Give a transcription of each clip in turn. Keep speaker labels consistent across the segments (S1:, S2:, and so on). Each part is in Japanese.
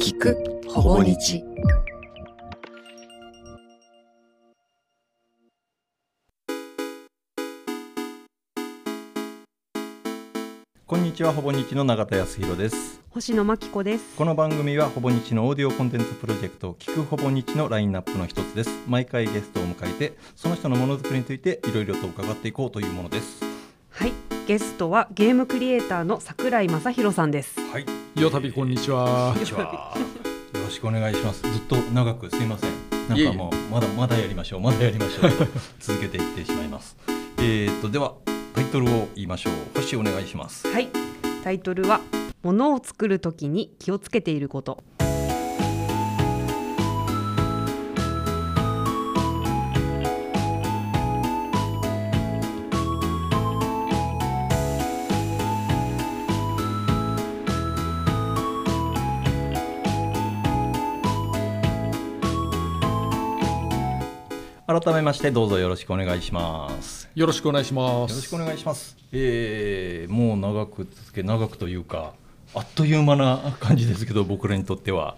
S1: 聞くほぼ日。
S2: こんにちはほぼ日の永田康弘です。
S3: 星野真紀子です。
S2: この番組はほぼ日のオーディオコンテンツプロジェクト聞くほぼ日のラインナップの一つです。毎回ゲストを迎えてその人のものづくりについていろいろと伺っていこうというものです。
S3: はい。ゲストはゲームクリエイターの桜井正弘さんです。
S2: はい
S4: よたびこんにちは。
S2: よろしくお願いします。ずっと長くすいません。なんかもうまだまだやりましょうまだやりましょう。と 続けていってしまいます。えーっとではタイトルを言いましょう。星お願いします。
S3: はい。タイトルは物を作るときに気をつけていること
S2: 改めましてどうぞよろしくお願いします。
S4: よろしくお願いします。
S2: よろしくお願いします。えー、もう長く続け長くというかあっという間な感じですけど僕らにとっては、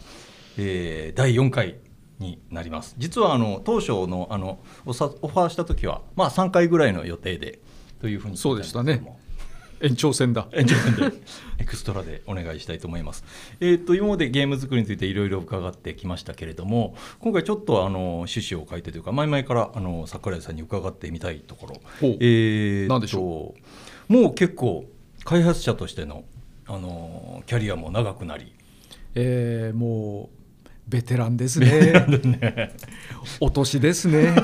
S2: えー、第4回になります。実はあの当初のあのオファーした時はまあ3回ぐらいの予定でというふうに
S4: そうでしたね延長戦だ。
S2: 延長戦で。エクストラでお願いしたいと思います。えー、と今までゲーム作りについていろいろ伺ってきましたけれども今回ちょっとあの趣旨を変えてというか前々からあの桜井さんに伺ってみたいところ、えー、
S4: 何でしょ
S2: う？もう結構開発者としてのあのキャリアも長くなり。
S4: えー、もうベテランですね。お年ですね。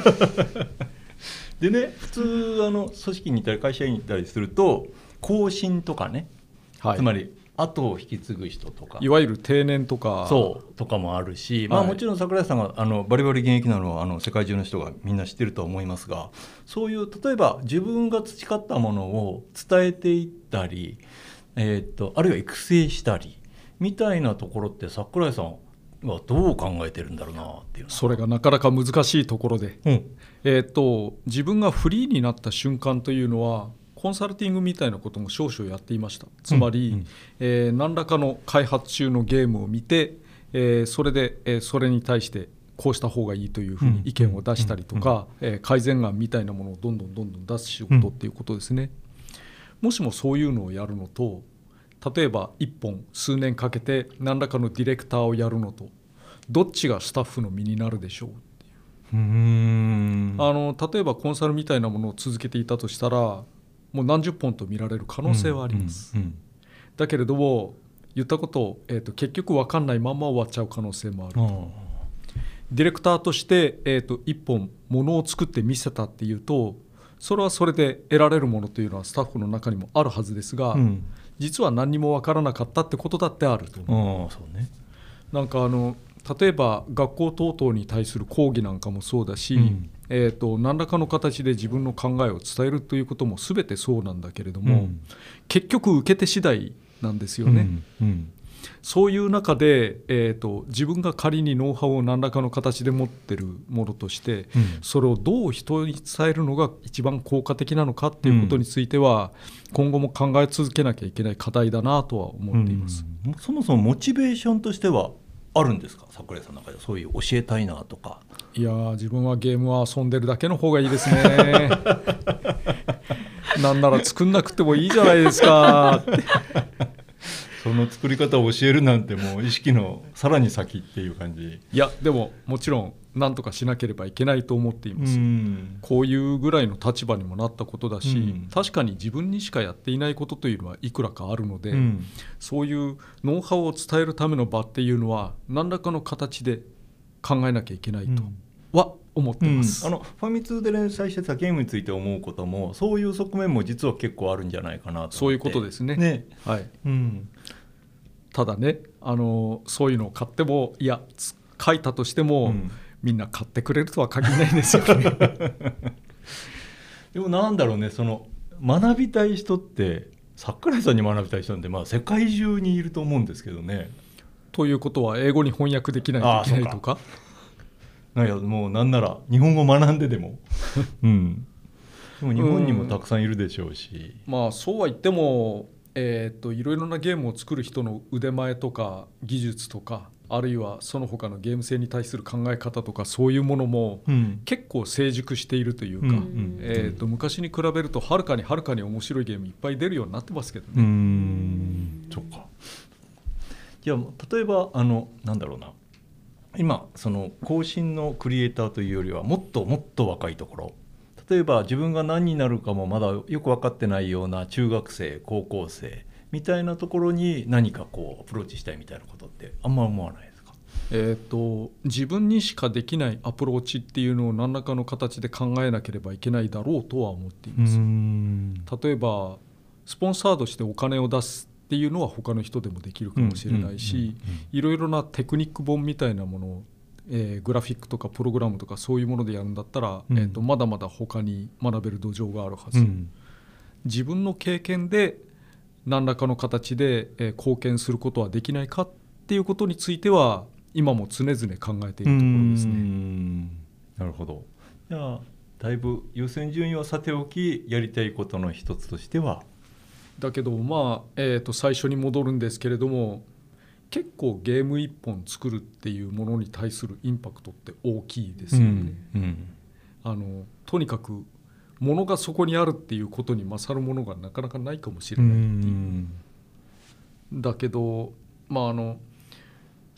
S2: でね普通あの組織にいたり会社にいたりすると更新とかね、
S4: はい。
S2: つまり後を引き継ぐ人とか。
S4: いわゆる定年とか。
S2: そう。とかもあるし、まあ、
S4: はい
S2: もちろん桜井さんがあのバリバリ現役なのはあの世界中の人がみんな知ってるとは思いますがそういう例えば自分が培ったものを伝えていったり、えー、とあるいは育成したりみたいなところって桜井さんはどう考えてるんだろうなっていう
S4: それがなかなか難しいところで、
S2: うん。
S4: えー、と自分がフリーになった瞬間というのはコンサルティングみたいなことも少々やっていました。つまり、
S2: うんうん。
S4: えー何らかの開発中のゲームを見て、えーそれで、えーそれに対してこうした方がいいというふうに意見を出したりとか、えー改善案みたいなものをどんどんどんどん出す仕事っていうことですね。もしもそういうのをやるのと例えば1本数年かけて何らかのディレクターをやるのとどっちがスタッフの身になるでしょう？
S2: う
S4: あの例えばコンサルみたいなものを続けていたとしたらもう何十本と見られる可能性はあります、だけれども言ったことを、えー、と結局分かんないまま終わっちゃう可能性もある、
S2: うん
S4: ディレクターとして、えー、と一本ものを作って見せたっていうとそれはそれで得られるものというのはスタッフの中にもあるはずですが、
S2: うん。
S4: 実は何にも分からなかったってことだってあると
S2: そうね。
S4: なんかあの例えば学校等々に対する講義なんかもそうだし、
S2: うん
S4: えー、と何らかの形で自分の考えを伝えるということも全てそうなんだけれども、
S2: うん。
S4: 結局受け手次第なんですよね。
S2: うんうん。
S4: そういう中で、えー、と自分が仮にノウハウを何らかの形で持ってるものとして、
S2: うん。
S4: それをどう人に伝えるのが一番効果的なのかっていうことについては、今後も考え続けなきゃいけない課題だなとは思っています。
S2: うん。そもそもモチベーションとしてはあるんですか？桜井さんの中でそういう教えたいなとか
S4: いやー自分はゲームは遊んでるだけの方がいいですね。なんなら作んなくてもいいじゃないですか。
S2: その作り方を教えるなんてもう意識のさらに先っていう感じ。
S4: いやでももちろん何とかしなければいけないと思っています。
S2: ん。
S4: こういうぐらいの立場にもなったことだし、
S2: うん。
S4: 確かに自分にしかやっていないことというのはいくらかあるので、
S2: うん。
S4: そういうノウハウを伝えるための場っていうのは何らかの形で考えなきゃいけないとは思ってます。
S2: あのファミ通で連載してたゲームについて思うこともそういう側面も実は結構あるんじゃないかなと思って。
S4: そういうことですね。
S2: ね。
S4: はい、
S2: うん
S4: ただねあのそういうのを買ってもいやつ書いたとしても、
S2: うん。
S4: みんな買ってくれるとは限らないですよね。
S2: でもなんだろうねその学びたい人って桜井さんに学びたい人なんてまあ世界中にいると思うんですけどね。
S4: ということは英語に翻訳できないといけないとか？
S2: なんやもうなんなら日本語学んででも、うん、でも日本にもたくさんいるでしょうし、
S4: まあそうは言ってもえー、といろいろなゲームを作る人の腕前とか技術とかあるいはその他のゲーム性に対する考え方とかそういうものも
S2: うん。
S4: 結構成熟しているというか、
S2: うんうん
S4: えー、と昔に比べるとはるかにはるかに面白いゲームいっぱい出るようになってますけどね。
S2: ん。そっか。じゃあ例えばあのなんだろうな。今その後進のクリエイターというよりはもっともっと若いところ例えば自分が何になるかもまだよく分かってないような中学生高校生みたいなところに何かこうアプローチしたいみたいなことってあんま思わないですか？
S4: えー、と自分にしかできないアプローチっていうのを何らかの形で考えなければいけないだろうとは思っています。
S2: ん。
S4: 例えばスポンサードしてお金を出すっていうのは他の人でもできるかもしれないしいろいろなテクニック本みたいなものを、えーグラフィックとかプログラムとかそういうものでやるんだったら、
S2: うん。
S4: えー、とまだまだ他に学べる土壌があるはず、
S2: うん。
S4: 自分の経験で何らかの形で、えー貢献することはできないかっていうことについては今も常々考えているところですね。
S2: ん。なるほど。じゃあだいぶ優先順位はさておきやりたいことの一つとしては？
S4: だけどまあ、えー、と最初に戻るんですけれども結構ゲーム1本作るっていうものに対するインパクトって大きいですよね。
S2: うん
S4: あのとにかくものがそこにあるっていうことに勝るものがなかなかないかもしれないっていう。だけどまああの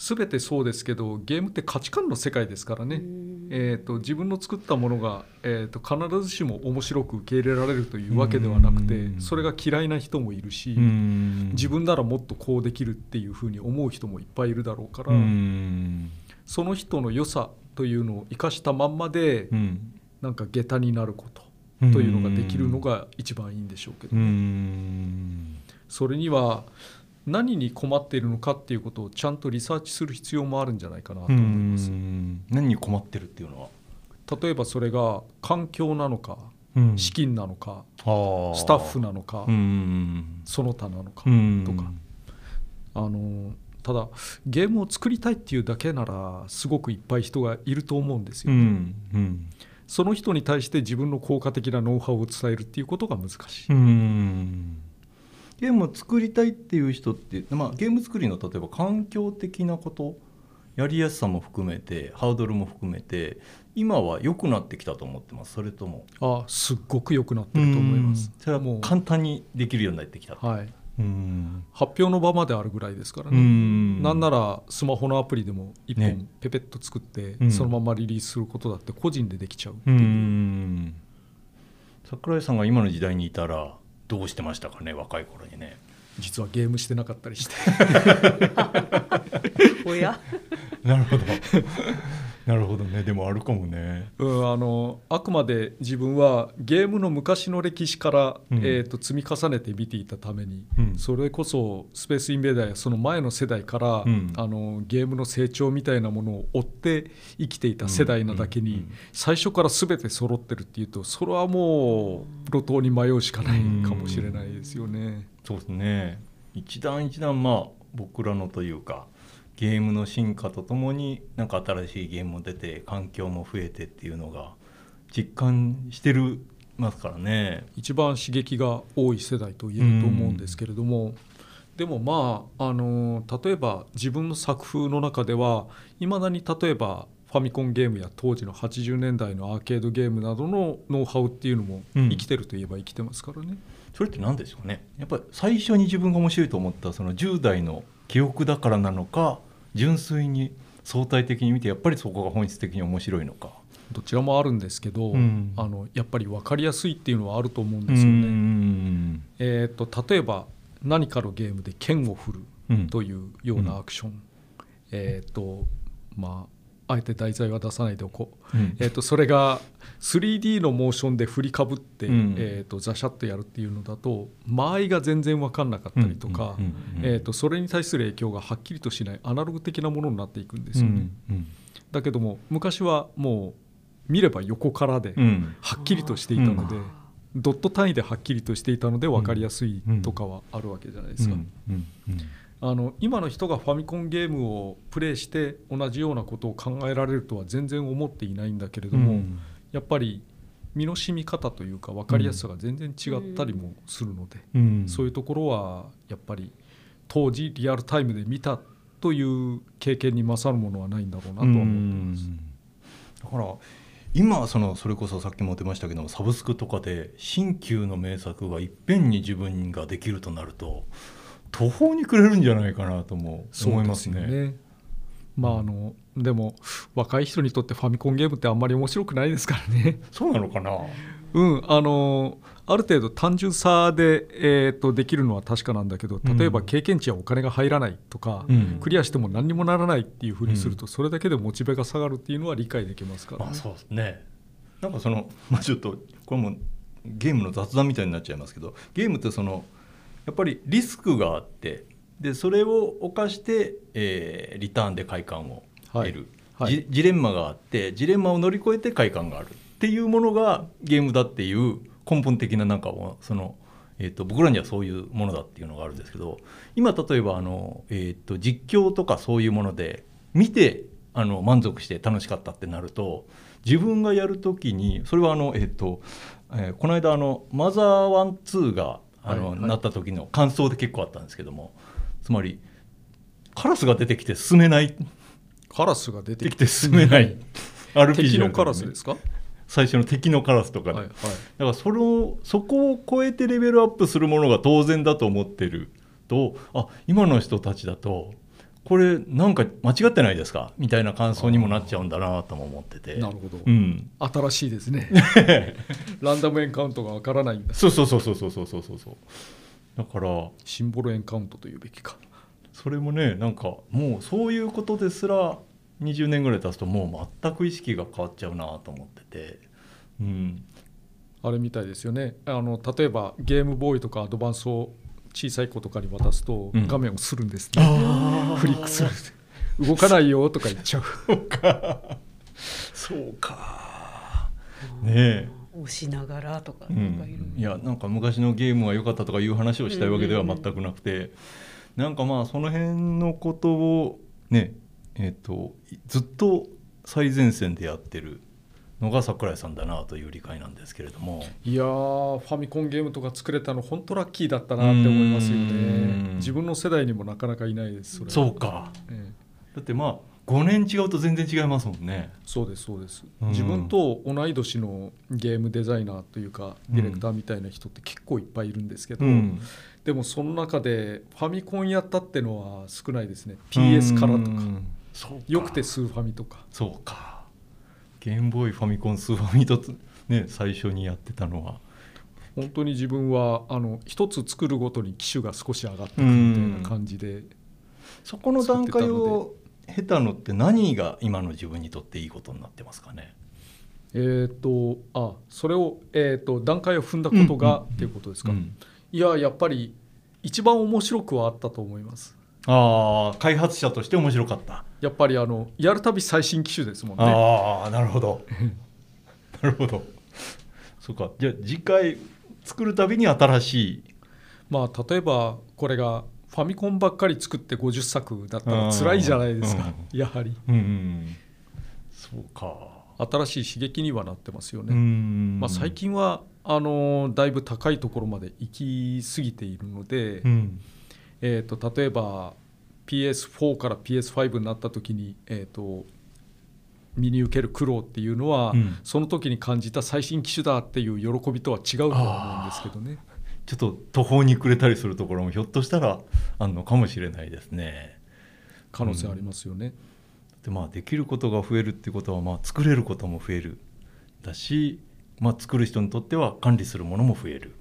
S4: 全てそうですけどゲームって価値観の世界ですからね、えー、と自分の作ったものが、えー、と必ずしも面白く受け入れられるというわけではなくて
S2: うん。
S4: それが嫌いな人もいるし、
S2: うん。
S4: 自分ならもっとこうできるっていうふうに思う人もいっぱいいるだろうから、
S2: うん。
S4: その人の良さというのを生かしたまんまで、
S2: うん。
S4: なんか下駄になることというのができるのが一番いいんでしょうけど、
S2: うん。
S4: それには何に困っているのかっていうことをちゃんとリサーチする必要もあるんじゃないかなと思います。
S2: うん。何に困ってるっていうのは？
S4: 例えばそれが環境なのか
S2: うん。
S4: 資金なのかスタッフなのか
S2: うん。
S4: その他なのか
S2: うん。
S4: とかあのただゲームを作りたいっていうだけならすごくいっぱい人がいると思うんですよ。
S2: うん。うん。
S4: その人に対して自分の効果的なノウハウを伝えるっていうことが難しい。
S2: うんゲームを作りたいっていう人って、まあ、ゲーム作りの例えば環境的なことやりやすさも含めてハードルも含めて今は良くなってきたと思ってますそれとも。
S4: あすっごく良くなってると思います。
S2: それはもう。簡単にできるようになってきた
S4: はい、
S2: うん。
S4: 発表の場まであるぐらいですから
S2: う
S4: ね。
S2: ん。
S4: なんならスマホのアプリでも1
S2: ね。
S4: 本ペペッと作って
S2: うん。
S4: そのままリリースすることだって個人でできちゃうって
S2: う。
S4: いう、
S2: ん。桜井さんが今の時代にいたらどうしてましたかね若い頃にね。
S4: 実はゲームしてなかったりして。
S3: おや。
S2: なるほどなるほどね。でもあるかもね。
S4: うんあのあくまで自分はゲームの昔の歴史から、
S2: うん。
S4: えー、と積み重ねて見ていたために、
S2: うん。
S4: それこそスペースインベーダーやその前の世代から、
S2: うん。
S4: あのゲームの成長みたいなものを追って生きていた世代なだけに、最初から全て揃ってるっていうとそれはもう路頭に迷うしかないかもしれないですよね。
S2: そうですね。一段一段まあ僕らのというかゲームの進化とともになんか新しいゲームも出て環境も増えてっていうのが実感してるますからね。
S4: 一番刺激が多い世代と言えると思うんですけれども、でもまああの例えば自分の作風の中ではいまだに例えばファミコンゲームや当時の80年代のアーケードゲームなどのノウハウっていうのも
S2: うん
S4: 生きてるといえば生きてますからね。
S2: それって何でしょうね？やっぱり最初に自分が面白いと思ったその10代の記憶だからなのか純粋に相対的に見てやっぱりそこが本質的に面白いのか。
S4: どちらもあるんですけど、
S2: うん。
S4: あのやっぱり分かりやすいっていうのはあると思うん
S2: う
S4: ですよね。
S2: ん
S4: えー、と例えば何かのゲームで剣を振る
S2: うん。
S4: というようなアクション、えっ、とまああえて題材は出さないでおこう、
S2: うん。
S4: えー、とそれが 3D のモーションで振りかぶって、
S2: うん。
S4: えー、とザシャッとやるっていうのだと間合いが全然分かんなかったりとか、
S2: うんうんうん
S4: えー、とそれに対する影響がはっきりとしないアナログ的なものになっていくんですよね。
S2: うん
S4: だけども昔はもう見れば横からで
S2: うん。
S4: はっきりとしていたので、ドット単位ではっきりとしていたので分かりやすいとかはあるわけじゃないですか。あの今の人がファミコンゲームをプレイして同じようなことを考えられるとは全然思っていないんだけれども、
S2: うん。
S4: やっぱり身の染み方というか分かりやすさが全然違ったりもするので、
S2: うん。
S4: そういうところはやっぱり当時リアルタイムで見たという経験に勝るものはないんだろうなとは思ってます。
S2: だから今そのそれこそさっきも出ましたけどもサブスクとかで新旧の名作がいっぺんに自分ができるとなると途方に暮れるんじゃないかなとも思いますね。
S4: すよね。まああのでも若い人にとってファミコンゲームってあんまり面白くないですからね。
S2: そうなのかな？
S4: うん、あのある程度単純さで、えー、とできるのは確かなんだけど例えば
S2: うん
S4: 経験値やお金が入らないとか、
S2: うん。
S4: クリアしても何にもならないっていうふうにすると、
S2: う
S4: それだけでモチベが下がるっていうのは理解できますから、ね
S2: まあそうですね。なんかそのまあちょっとこれもゲームの雑談みたいになっちゃいますけどゲームってそのやっぱりリスクがあってでそれを犯して、えーリターンで快感を得る、
S4: はい。はい
S2: ジジレンマがあってジレンマを乗り越えて快感がある。っていうものがゲームだっていう根本的ななんかその、えー、と僕らにはそういうものだっていうのがあるんですけど今例えばあの、えー、と実況とかそういうもので見てあの満足して楽しかったってなると自分がやるときにそれはあの、えっとえーこの間あのマザーワンツーがあの、なった時の感想で結構あったんですけども。つまりカラスが出てきて進めない。
S4: カラスが出て
S2: きて進めない。RPG
S4: 敵のカラスですか、
S2: 最初の敵のカラスとかで、
S4: はいはい、
S2: だからそれをそこを超えてレベルアップするものが当然だと思ってるとあ今の人たちだとこれなんか間違ってないですか？みたいな感想にもなっちゃうんだなとも思ってて。
S4: なるほど、
S2: うん、
S4: 新しいですね。ランダムエンカウントがわからないんだ。
S2: そうそうそうそうそうそうそうそう。そうだから
S4: シンボルエンカウントというべきか。
S2: それもねなんかもうそういうことですら20年ぐらい経つともう全く意識が変わっちゃうなと思ってて、うん、
S4: あれみたいですよね。あの例えばゲームボーイとかアドバンスを小さい子とかに渡すと
S2: うん。
S4: 画面をするんですね、フリックする動かないよとか言っちゃう。
S2: そうか。ねえ。
S3: 押しながらとか
S2: う
S3: なんかい
S2: やなんか昔のゲームが良かったとかいう話をしたいわけでは全くなくて、なんかまあその辺のことをねえっ、とずっと最前線でやってるのが桜井さんだなという理解なんですけれども。
S4: いやーファミコンゲームとか作れたの本当ラッキーだったなって思いますよ
S2: う
S4: ね
S2: ん。
S4: 自分の世代にもなかなかいないです
S2: そうか。
S4: ええ。
S2: だってまあ5年違うと全然違いますもんね。
S4: そうですそうです、
S2: うん。
S4: 自分と同い年のゲームデザイナーというかディレクターみたいな人って結構いっぱいいるんですけど、
S2: うん。
S4: でもその中でファミコンやったってのは少ないですね。PS からとか。
S2: うん。そうか。
S4: よくてスーファミとか。
S2: そうかゲームボーイファミコンスーファミとつね最初にやってたのは。
S4: 本当に自分はあの一つ作るごとに機種が少し上がってくるみたいな感じで、
S2: そこの段階を経たのって何が今の自分にとっていいことになってますかね？
S4: えっ、とあそれを、えー、と段階を踏んだことが、
S2: うんうん。
S4: っていうことですか、
S2: うん。
S4: いややっぱり一番面白くはあったと思います。
S2: ああ開発者として面白かった、
S4: やっぱりあのやるたび最新機種ですもんね。
S2: ああなるほど。なるほど。そうか。じゃあ次回作るたびに新しい。
S4: まあ例えばこれがファミコンばっかり作って50作だったら辛いじゃないですか、やはり。
S2: うんうんそうか。
S4: 新しい刺激にはなってますよね、
S2: うん
S4: まあ、最近はあのだいぶ高いところまで行き過ぎているので、
S2: うん。
S4: えー、と例えば PS4 から PS5 になった時に、えー、と身に受ける苦労っていうのは、
S2: うん
S4: その時に感じた最新機種だっていう喜びとは違うとは思うんですけどね。
S2: ちょっと途方に暮れたりするところもひょっとしたらあるのかもしれないですね。
S4: 可能性ありますよね。
S2: でまあできることが増えるっていうことはまあ作れることも増えるだし、まあ、作る人にとっては管理するものも増える。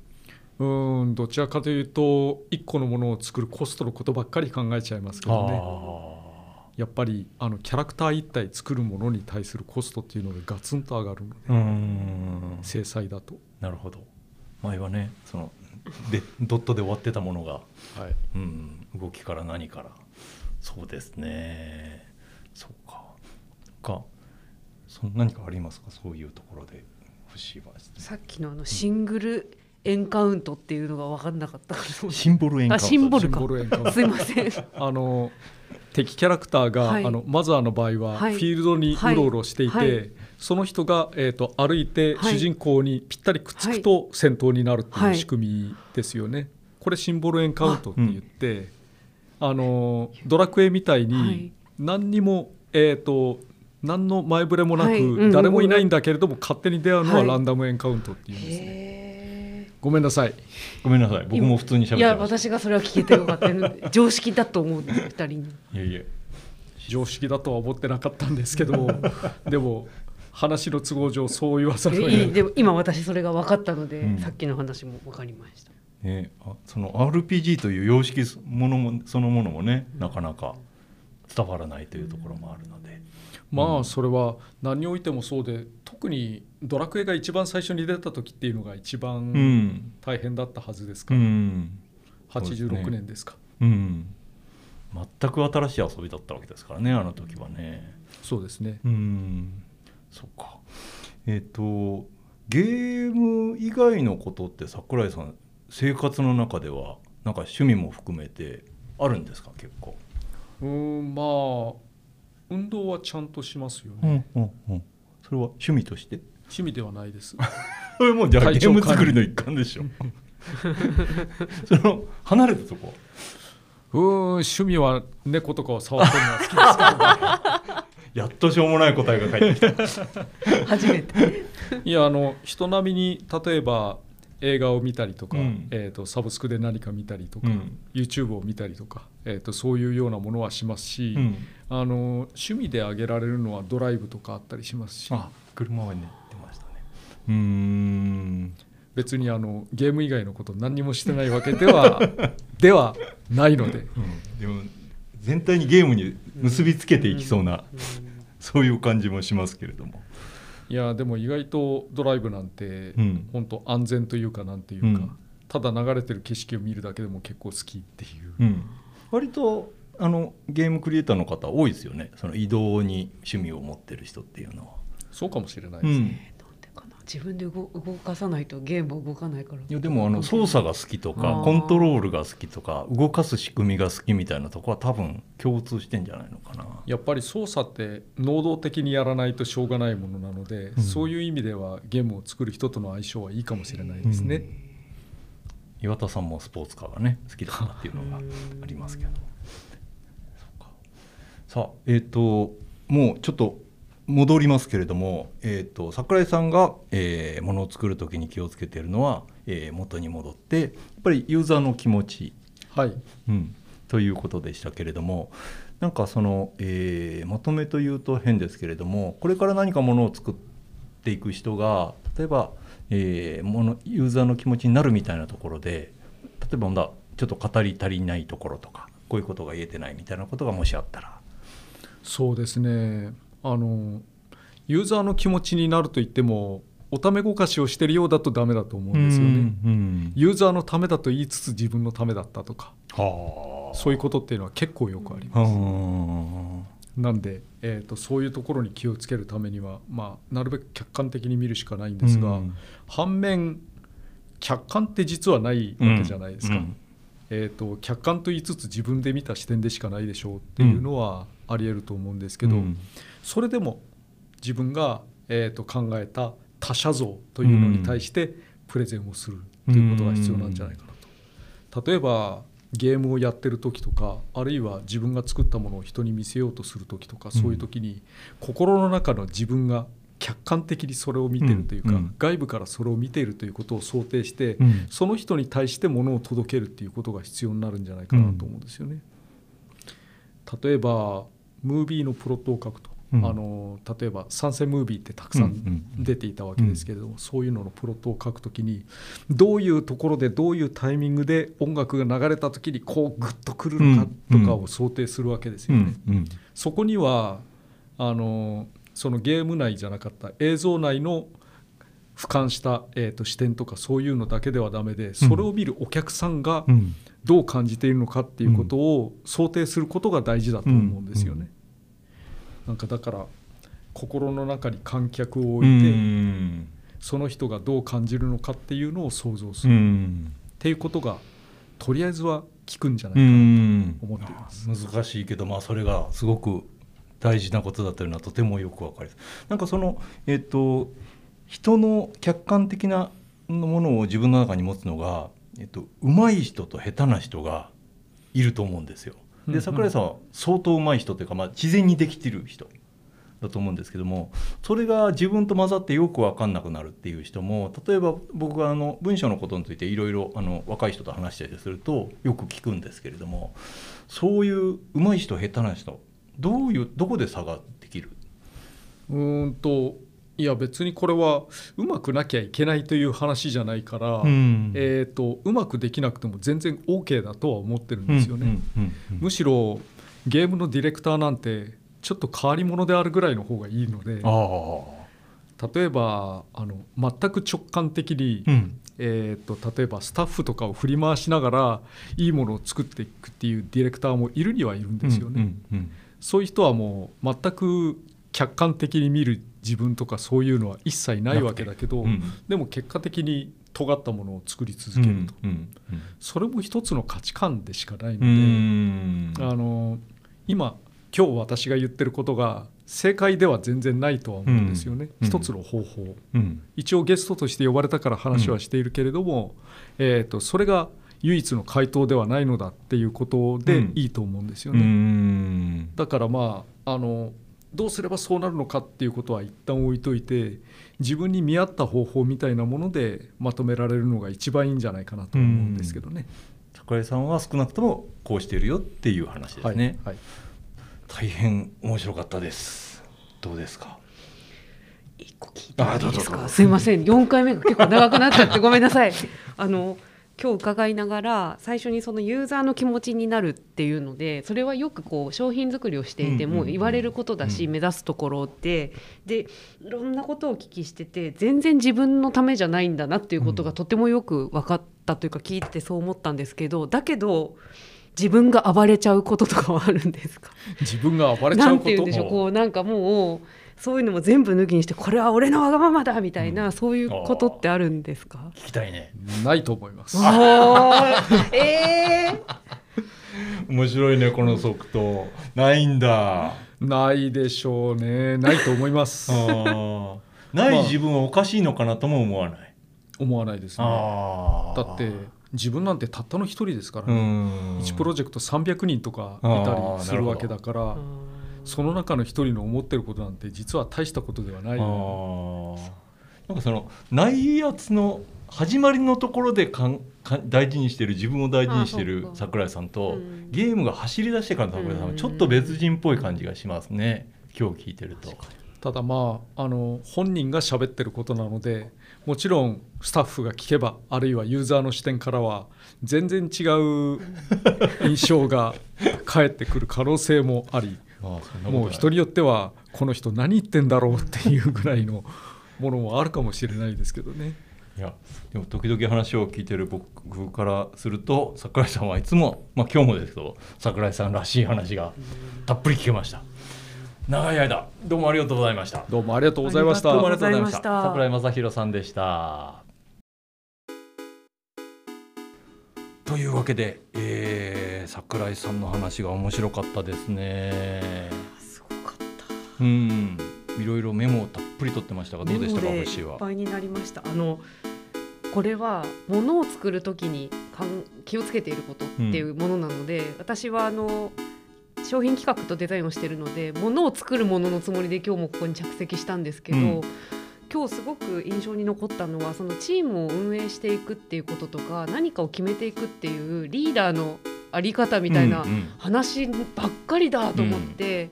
S4: うーんどちらかというと1個のものを作るコストのことばっかり考えちゃいますけどね。
S2: あ。
S4: やっぱりあのキャラクター1体作るものに対するコストっていうのがガツンと上がるので制裁だと、
S2: なるほど。前はねそのでドットで終わってたものが、
S4: はい、
S2: うん、動きから何から。そうですね。そうか。かそ何かありますか？そういうところで節は
S3: さっきのあのシングルエンカウントっていうのが分かんなかったから
S2: シンボルエンカウント。
S3: あシンボルか。すいません。
S4: あの敵キャラクターが、
S3: はい。
S4: あのマザーの場合は
S3: はい。
S4: フィールドにうろうろしていて、
S3: はい。はい
S4: その人が、えー、と歩いて
S3: はい。
S4: 主人公にぴったりくっつくと戦闘になるっていう仕組みですよね。これシンボルエンカウントって言ってあのドラクエみたい
S3: はい。
S4: に何にも、えー、と何の前触れもなく、
S3: はい。うん
S4: 誰もいないんだけれども勝手に出会うのは
S3: はい。
S4: ランダムエンカウントっていうんですね。
S3: へ
S4: ごめんなさい。
S2: ごめんなさい。僕も普通に喋って
S3: ーいや私がそれは聞けてよかった常識だと思うんです二人に。
S2: いやいや。
S4: 常識だとは思ってなかったんですけど でも話の都合上そう言わざるを得
S3: でも今私それが分かったので、
S2: うん。
S3: さっきの話も分かりました。
S2: ね、あその RPG という様式ものもそのものもねなかなか伝わらないというところもあるので、
S4: まあそれは何においてもそうで特にドラクエが一番最初に出た時っていうのが一
S2: う
S4: 番
S2: ん。
S4: 大変だったはずです
S2: う
S4: から、
S2: うですね
S4: 86年ですか
S2: うん、全く新しい遊びだったわけですからねあの時はね。
S4: そうですね。
S2: うん。そうか。えっ、とゲーム以外のことって桜井さん生活の中ではなんか趣味も含めてあるんですか結構、
S4: うーんまあ運動はちゃんとしますよね、
S2: うんうんうん、それは趣味として？
S4: 趣味ではないです。
S2: それもうじゃあゲーム作りの一環でしょ。その離れたとこ？
S4: うーん趣味は猫とかを触ってるのは好きですけど
S2: やっとしょうもない答えが返ってきた。
S3: 初めて。
S4: いやあの人並みに例えば映画を見たりとか、
S2: うん。
S4: えー、とサブスクで何か見たりとか、
S2: うん。
S4: YouTube を見たりとか、えー、とそういうようなものはしますし、
S2: うん。
S4: あの趣味で挙げられるのはドライブとかあったりしますし。
S2: あ車はね出ましたね。うーん。
S4: 別にあのゲーム以外のこと何にもしてないわけでは ではないので。
S2: うん。でも全体にゲームに結びつけていきそうな、そういう感じもしますけれども、
S4: いやでも意外とドライブなんて、
S2: うん
S4: 本当安全というかなんていうか、
S2: うん
S4: ただ流れてる景色を見るだけでも結構好きっていう。
S2: うん割とあのゲームクリエイターの方多いですよねその移動に趣味を持ってる人っていうのは。
S4: そうかもしれないですね。
S3: 自分で動動かさないとゲームは動かないから
S2: いやでもあの操作が好きとかコントロールが好きとか動かす仕組みが好きみたいなとこは多分共通してんじゃないのかな。
S4: やっぱり操作って能動的にやらないとしょうがないものなので、
S2: うん
S4: そういう意味ではゲームを作る人との相性はいいかもしれないですね。
S2: 岩田さんもスポーツカーがね好きだったっていうのがありますけど。そうかさあえっ、ともうちょっと戻りますけれども、えー、と桜井さんが、えー、ものを作る時に気をつけているのは、えー元に戻ってやっぱりユーザーの気持ち。
S4: はい、
S2: うん、ということでしたけれどもなんかその、えーまとめというと変ですけれどもこれから何かものを作っていく人が例えば、えーものユーザーの気持ちになるみたいなところで例えばまだちょっと語り足りないところとかこういうことが言えてないみたいなことがもしあったら。
S4: そうですねあのユーザーの気持ちになると言ってもおためごかしをしてるようだとダメだと思うんですよね。
S2: うん
S4: ユーザーのためだと言いつつ自分のためだったとか。
S2: はあ。
S4: そういうことっていうのは結構よくあります。
S2: うん。
S4: なんで、えー、とそういうところに気をつけるためには、まあ、なるべく客観的に見るしかないんですが、
S2: うん。
S4: 反面客観って実はないわけじゃないですか、
S2: うん
S4: えー、と客観と言いつつ自分で見た視点でしかないでしょうっていうのはありえると思うんですけど、
S2: うん。
S4: それでも自分が、えー、と考えた他者像というのに対してプレゼンをするということが必要なんじゃないかなと。例えばゲームをやってる時とかあるいは自分が作ったものを人に見せようとする時とかそういう時に心の中の自分が客観的にそれを見てるというか、
S2: うんうん。
S4: 外部からそれを見ているということを想定して、
S2: うん。
S4: その人に対してものを届けるっていうことが必要になるんじゃないかなと思うんですよね。例えばムービーのプロットを書くと、
S2: うん。
S4: あの例えば参戦ムービーってたくさ
S2: うん
S4: 出ていたわけですけれども、そういうののプロットを書くときにどういうところでどういうタイミングで音楽が流れたときにこうグッとくるのかとかを想定するわけです
S2: う
S4: よね。そこにはあのそのゲーム内じゃなかった映像内の俯瞰した、えー、と視点とかそういうのだけではダメでそれを見るお客さんが
S2: うん。
S4: どう感じているのかっていうことを想定することが大事だと思うんですよね。なんかだから心の中に観客を置いて、
S2: うん。
S4: その人がどう感じるのかっていうのを想像す
S2: う
S4: る、っ
S2: ん
S4: ていうことがとりあえずは効くんじゃな
S2: う
S4: いかな、
S2: ん
S4: 思っています。
S2: 難しいけど、まあ、それがすごく大事なことだというのはとてもよくわかります。なんかその、えっと人の客観的なものを自分の中に持つのが、えっと上手い人と下手な人がいると思うんですよ。で桜井さんは相当上手い人というか、まあ、自然にできてる人だと思うんですけどもそれが自分と混ざってよく分かんなくなるっていう人も例えば僕があの文章のことについていろいろあの若い人と話したりするとよく聞くんですけれどもそういう上手い人下手な人どういうどこで差ができる？
S4: うーんといや別にこれはうまくなきゃいけないという話じゃないから、
S2: ん。
S4: えー、とうまくできなくても全然 OK だとは思ってるんですよね。
S2: うんうんうん
S4: むしろゲームのディレクターなんてちょっと変わり者であるぐらいの方がいいので
S2: あ
S4: 例えばあの全く直感的に、
S2: あ、うん。
S4: えー、と例えばスタッフとかを振り回しながらいいものを作っていくっていうディレクターもいるにはいるんですよね。
S2: うんうん
S4: そういう人はもう全く客観的に見る自分とかそういうのは一切ないわけだけど、
S2: うん。
S4: でも結果的に尖ったものを作り続けると、
S2: うんうん
S4: それも一つの価値観でしかないの
S2: う
S4: で、
S2: ん。
S4: あの今今日私が言ってることが正解では全然ないとは思うんですよね、
S2: うん
S4: 一つの方法。
S2: うん。
S4: 一応ゲストとして呼ばれたから話はしているけれども、えー、とそれが唯一の回答ではないのだっていうことで
S2: うん。
S4: いいと思うんですよ
S2: う
S4: ね。
S2: ん。
S4: だからまああのどうすればそうなるのかっていうことは一旦置いといて自分に見合った方法みたいなものでまとめられるのが一番いいんじゃないかなと思うんですけどね。
S2: 桜井さんは少なくともこうしているよっていう話ですね、
S4: はいはい。
S2: 大変面白かったです。どうですか？
S3: 一個聞いてもいいですか？すいません。4回目が結構長くなっちゃってごめんなさい。あの今日伺いながら最初にそのユーザーの気持ちになるっていうのでそれはよくこう商品作りをしていても言われることだし、
S2: うん
S3: 目指すところって。でいろんなことをお聞きしてて全然自分のためじゃないんだなっていうことがとてもよく分かったというか聞いててそう思ったんですけどだけど自分が暴れちゃうこととかはあるんですか？
S4: 自分が暴れちゃ
S3: な
S4: うんこと？
S3: て言うんでしょう。こうなんかもうそういうのも全部抜きにしてこれは俺のわがままだみたいな、
S2: うん。
S3: そういうことってあるんですか？
S2: 聞きたいね。
S4: ないと思います。
S3: おー。え
S2: 面白いねこの即答ないんだ。
S4: ないでしょうね。ないと思います。
S2: ない自分はおかしいのかなとも思わない。
S4: 思わないですね。
S2: あ
S4: だって自分なんてたったの一人ですから
S2: う
S4: ね、
S2: ん。
S4: 1プロジェクト300人とかいたりするわけだから。
S3: ー
S4: その中の一人の思ってることなんて実は大したことではない
S2: なんかそのないやつの始まりのところでかんか大事にしてる自分を大事にして
S3: あ
S2: る桜井さんと、
S3: うん。
S2: ゲームが走り出してからの桜井さんはちょっと別人っぽい感じがしますね。今日聞いてると。
S4: ただまああの本人が喋ってることなのでもちろんスタッフが聞けばあるいはユーザーの視点からは全然違う印象が返ってくる可能性もありもう人によってはこの人何言ってんだろうっていうぐらいのものもあるかもしれないですけどね。
S2: いやでも時々話を聞いてる僕からすると桜井さんはいつも、まあ、今日もですけど桜井さんらしい話がたっぷり聞けました。長い間どうもありがとうございました。
S4: どうもありがとうございました。
S3: あり
S2: どうもあ
S3: がとうご
S2: りがとうございました。
S3: ざいました
S2: 桜井正弘さんでしたというわけで、えー、桜井さんの話が面白かったですね。
S3: すごかった。
S2: うん。いろいろメモをたっぷり取ってましたがどうでしたか星は？い
S3: っぱいになりました。あのこれはものを作るときにかん気をつけていることっていうものなので、私はあの商品企画とデザインをしているのでものを作るもののつもりで今日もここに着席したんですけど、
S2: うん
S3: 今日すごく印象に残ったのはそのチームを運営していくっていうこととか何かを決めていくっていうリーダーのあり方みたいな
S2: うんうん。
S3: 話ばっかりだと思って、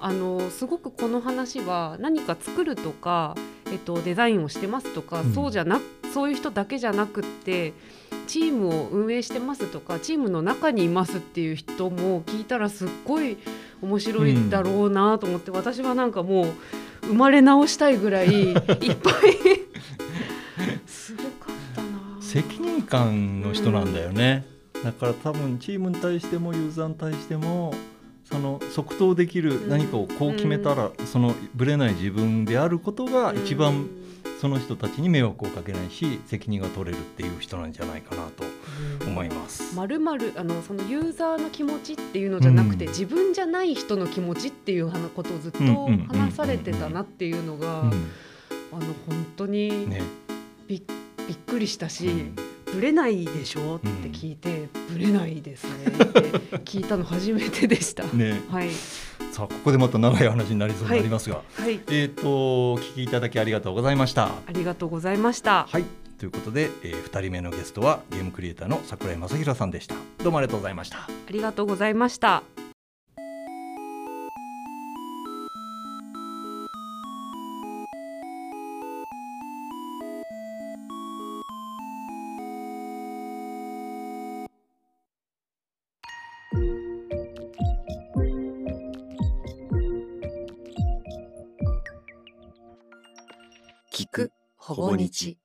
S3: あのすごくこの話は何か作るとか、えっと、デザインをしてますとか、
S2: うん。
S3: そうじゃなそういう人だけじゃなくってチームを運営してますとかチームの中にいますっていう人も聞いたらすっごい面白いだろうなと思って、私はなんかもう生まれ直したいぐらい いっぱい。すごかったな。
S2: 責任感の人なんだよね、だから多分チームに対してもユーザーに対してもその即答できる何かをこう決めたら、そのぶれない自分であることが一番その人たちに迷惑をかけないし責任が取れるっていう人なんじゃないかなと思います。
S3: まるまるあのそのユーザーの気持ちっていうのじゃなくて、
S2: うん。
S3: 自分じゃない人の気持ちっていう話ことをずっと
S2: うんうんうんうん
S3: 話されてたなっていうのが、
S2: うん
S3: あの本当に
S2: ね、
S3: び,、びっくりしたし、
S2: うん。
S3: ブレないでしょって聞いて、ブレないですねって聞いたの初めてでした。
S2: ね、
S3: はい、
S2: さあここでまた長い話になりそうになりますが、
S3: はい、
S2: えっ、とお聞きいただきありがとうございました。
S3: ありがとうございました。
S2: はい。ということで、えー、2人目のゲストはゲームクリエイターの桜井正弘さんでした。どうもありがとうございました。
S3: ありがとうございました。
S1: 日。